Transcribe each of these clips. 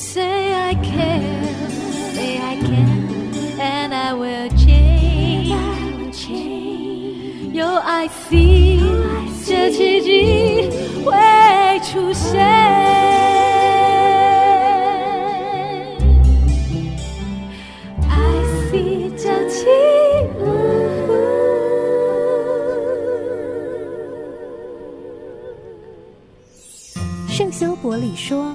Say I care, say I can, and I will change. 有爱 see，这奇迹会出现。圣修伯里说：“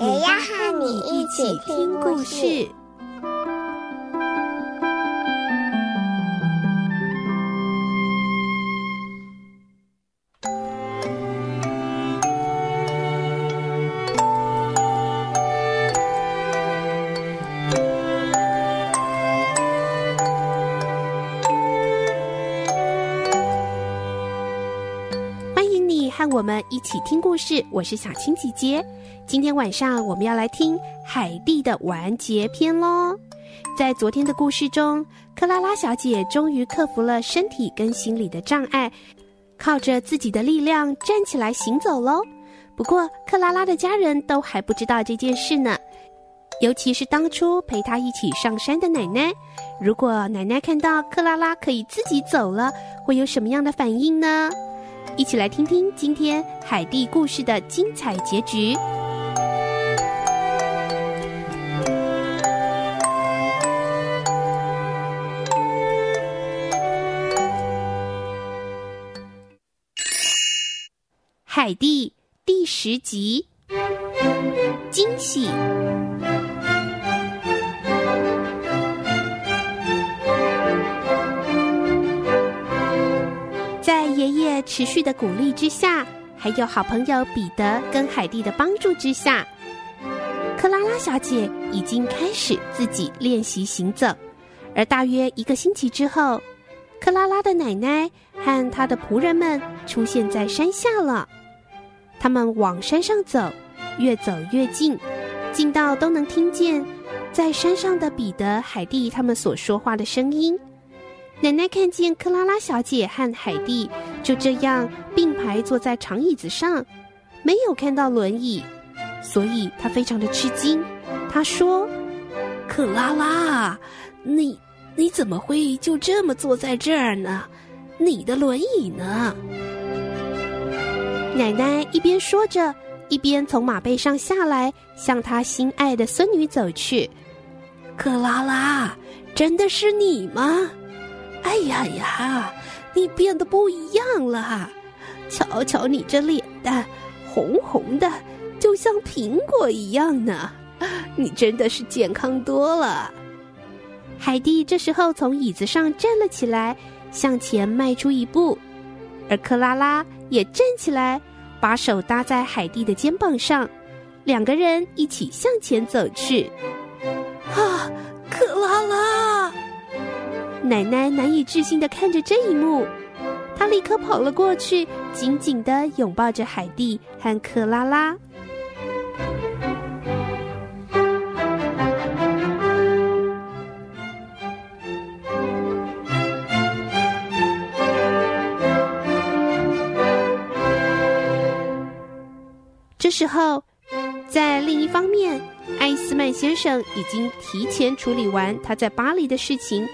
也要和你一起听故事。我们一起听故事，我是小青姐姐。今天晚上我们要来听海蒂的完结篇喽。在昨天的故事中，克拉拉小姐终于克服了身体跟心理的障碍，靠着自己的力量站起来行走喽。不过，克拉拉的家人都还不知道这件事呢，尤其是当初陪她一起上山的奶奶。如果奶奶看到克拉拉可以自己走了，会有什么样的反应呢？一起来听听今天海蒂故事的精彩结局。海蒂第十集，惊喜。在爷爷持续的鼓励之下，还有好朋友彼得跟海蒂的帮助之下，克拉拉小姐已经开始自己练习行走。而大约一个星期之后，克拉拉的奶奶和她的仆人们出现在山下了。他们往山上走，越走越近，近到都能听见在山上的彼得、海蒂他们所说话的声音。奶奶看见克拉拉小姐和海蒂就这样并排坐在长椅子上，没有看到轮椅，所以她非常的吃惊。她说：“克拉拉，你你怎么会就这么坐在这儿呢？你的轮椅呢？”奶奶一边说着，一边从马背上下来，向她心爱的孙女走去。克拉拉，真的是你吗？哎呀呀，你变得不一样了！瞧瞧你这脸蛋，红红的，就像苹果一样呢。你真的是健康多了。海蒂这时候从椅子上站了起来，向前迈出一步，而克拉拉也站起来。把手搭在海蒂的肩膀上，两个人一起向前走去。奶奶难以置信的看着这一幕，她立刻跑了过去，紧紧的拥抱着海蒂和克拉拉。这时候，在另一方面，艾斯曼先生已经提前处理完他在巴黎的事情，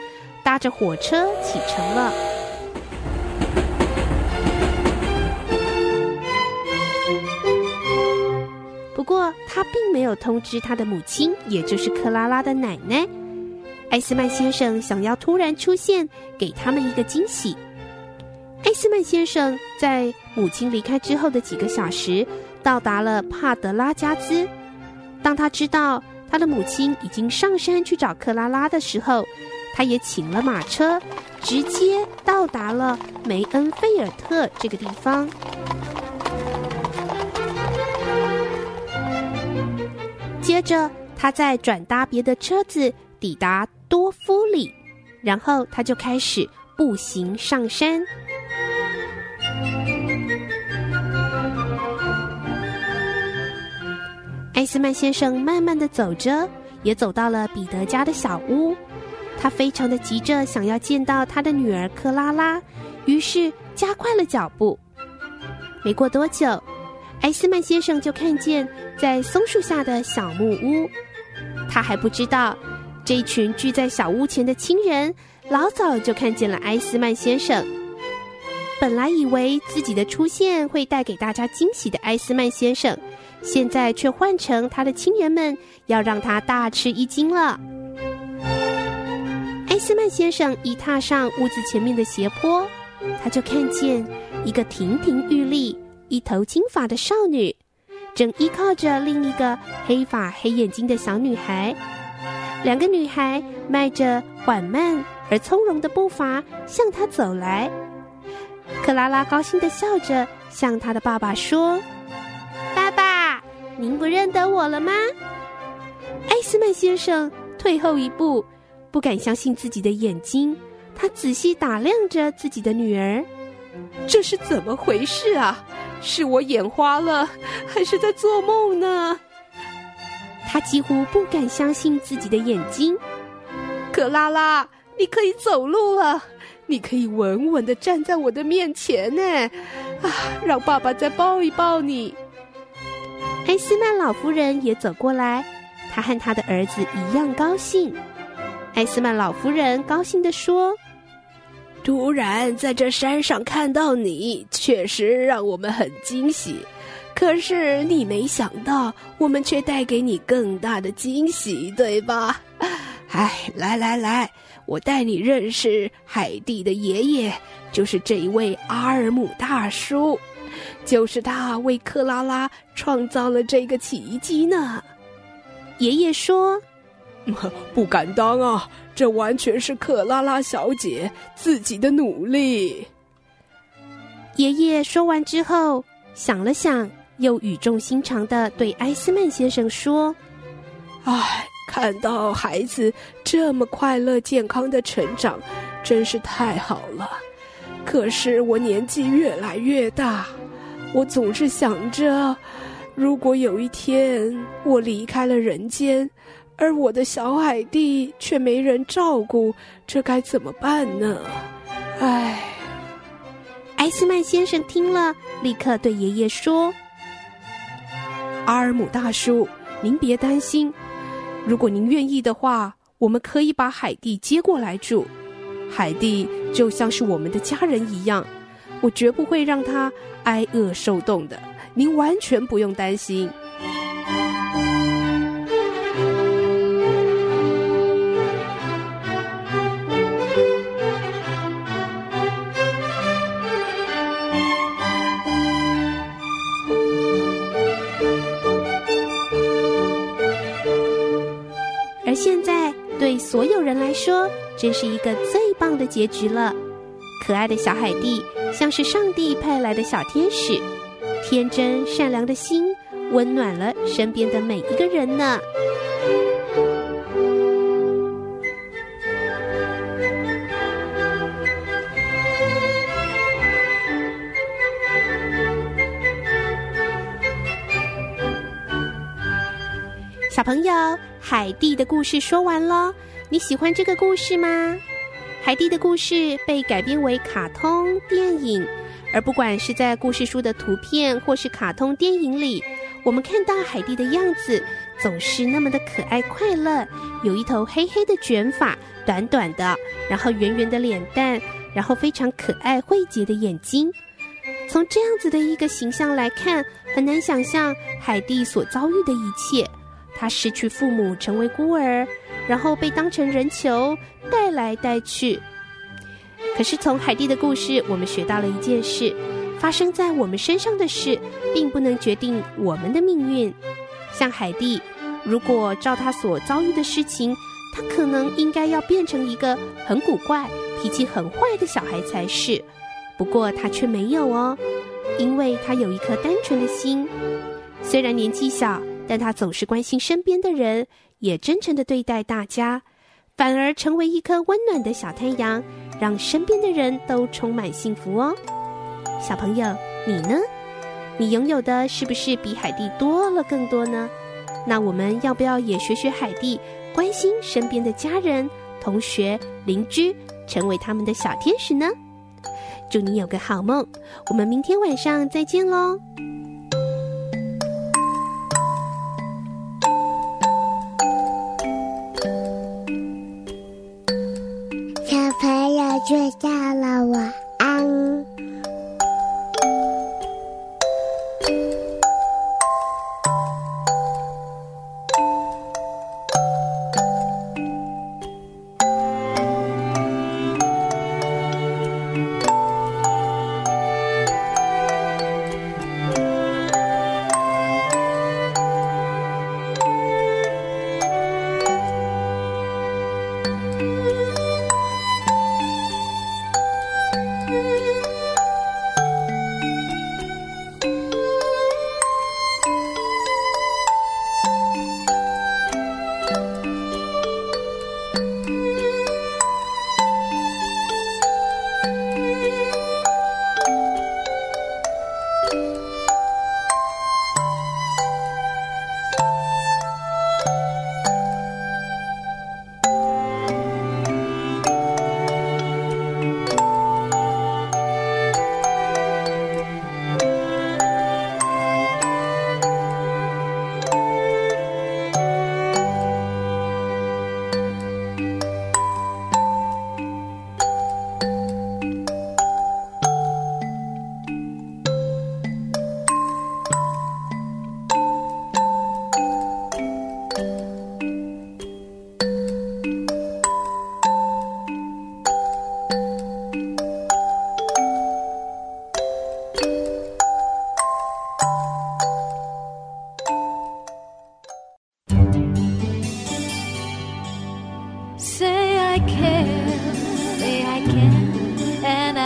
搭着火车启程了。不过，他并没有通知他的母亲，也就是克拉拉的奶奶。艾斯曼先生想要突然出现，给他们一个惊喜。艾斯曼先生在母亲离开之后的几个小时，到达了帕德拉加兹。当他知道他的母亲已经上山去找克拉拉的时候，他也请了马车，直接到达了梅恩菲尔特这个地方。接着，他再转搭别的车子抵达多夫里，然后他就开始步行上山。艾斯曼先生慢慢的走着，也走到了彼得家的小屋。他非常的急着想要见到他的女儿克拉拉，于是加快了脚步。没过多久，艾斯曼先生就看见在松树下的小木屋。他还不知道，这群聚在小屋前的亲人老早就看见了艾斯曼先生。本来以为自己的出现会带给大家惊喜的艾斯曼先生。现在却换成他的亲人们要让他大吃一惊了。艾斯曼先生一踏上屋子前面的斜坡，他就看见一个亭亭玉立、一头金发的少女，正依靠着另一个黑发黑眼睛的小女孩。两个女孩迈着缓慢而从容的步伐向他走来。克拉拉高兴的笑着向她的爸爸说。爸爸您不认得我了吗？艾斯曼先生退后一步，不敢相信自己的眼睛。他仔细打量着自己的女儿，这是怎么回事啊？是我眼花了，还是在做梦呢？他几乎不敢相信自己的眼睛。克拉拉，你可以走路了，你可以稳稳的站在我的面前呢。啊，让爸爸再抱一抱你。艾斯曼老夫人也走过来，她和她的儿子一样高兴。艾斯曼老夫人高兴地说：“突然在这山上看到你，确实让我们很惊喜。可是你没想到，我们却带给你更大的惊喜，对吧？哎，来来来，我带你认识海蒂的爷爷，就是这一位阿尔姆大叔。”就是他为克拉拉创造了这个奇迹呢。爷爷说：“ 不敢当啊，这完全是克拉拉小姐自己的努力。”爷爷说完之后，想了想，又语重心长的对埃斯曼先生说：“唉，看到孩子这么快乐健康的成长，真是太好了。可是我年纪越来越大。”我总是想着，如果有一天我离开了人间，而我的小海蒂却没人照顾，这该怎么办呢？唉。艾斯曼先生听了，立刻对爷爷说：“阿尔姆大叔，您别担心，如果您愿意的话，我们可以把海蒂接过来住。海蒂就像是我们的家人一样。”我绝不会让他挨饿受冻的，您完全不用担心。人来说，真是一个最棒的结局了。可爱的小海蒂，像是上帝派来的小天使，天真善良的心，温暖了身边的每一个人呢。小朋友，海蒂的故事说完了，你喜欢这个故事吗？海蒂的故事被改编为卡通电影，而不管是在故事书的图片或是卡通电影里，我们看到海蒂的样子总是那么的可爱快乐，有一头黑黑的卷发，短短的，然后圆圆的脸蛋，然后非常可爱慧洁的眼睛。从这样子的一个形象来看，很难想象海蒂所遭遇的一切。她失去父母，成为孤儿。然后被当成人球带来带去。可是从海蒂的故事，我们学到了一件事：发生在我们身上的事，并不能决定我们的命运。像海蒂，如果照他所遭遇的事情，他可能应该要变成一个很古怪、脾气很坏的小孩才是。不过他却没有哦，因为他有一颗单纯的心。虽然年纪小，但他总是关心身边的人。也真诚地对待大家，反而成为一颗温暖的小太阳，让身边的人都充满幸福哦。小朋友，你呢？你拥有的是不是比海蒂多了更多呢？那我们要不要也学学海蒂，关心身边的家人、同学、邻居，成为他们的小天使呢？祝你有个好梦，我们明天晚上再见喽。睡觉了，晚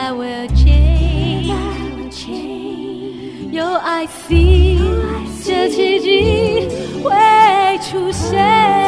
I will change，you I see，这奇迹会出现。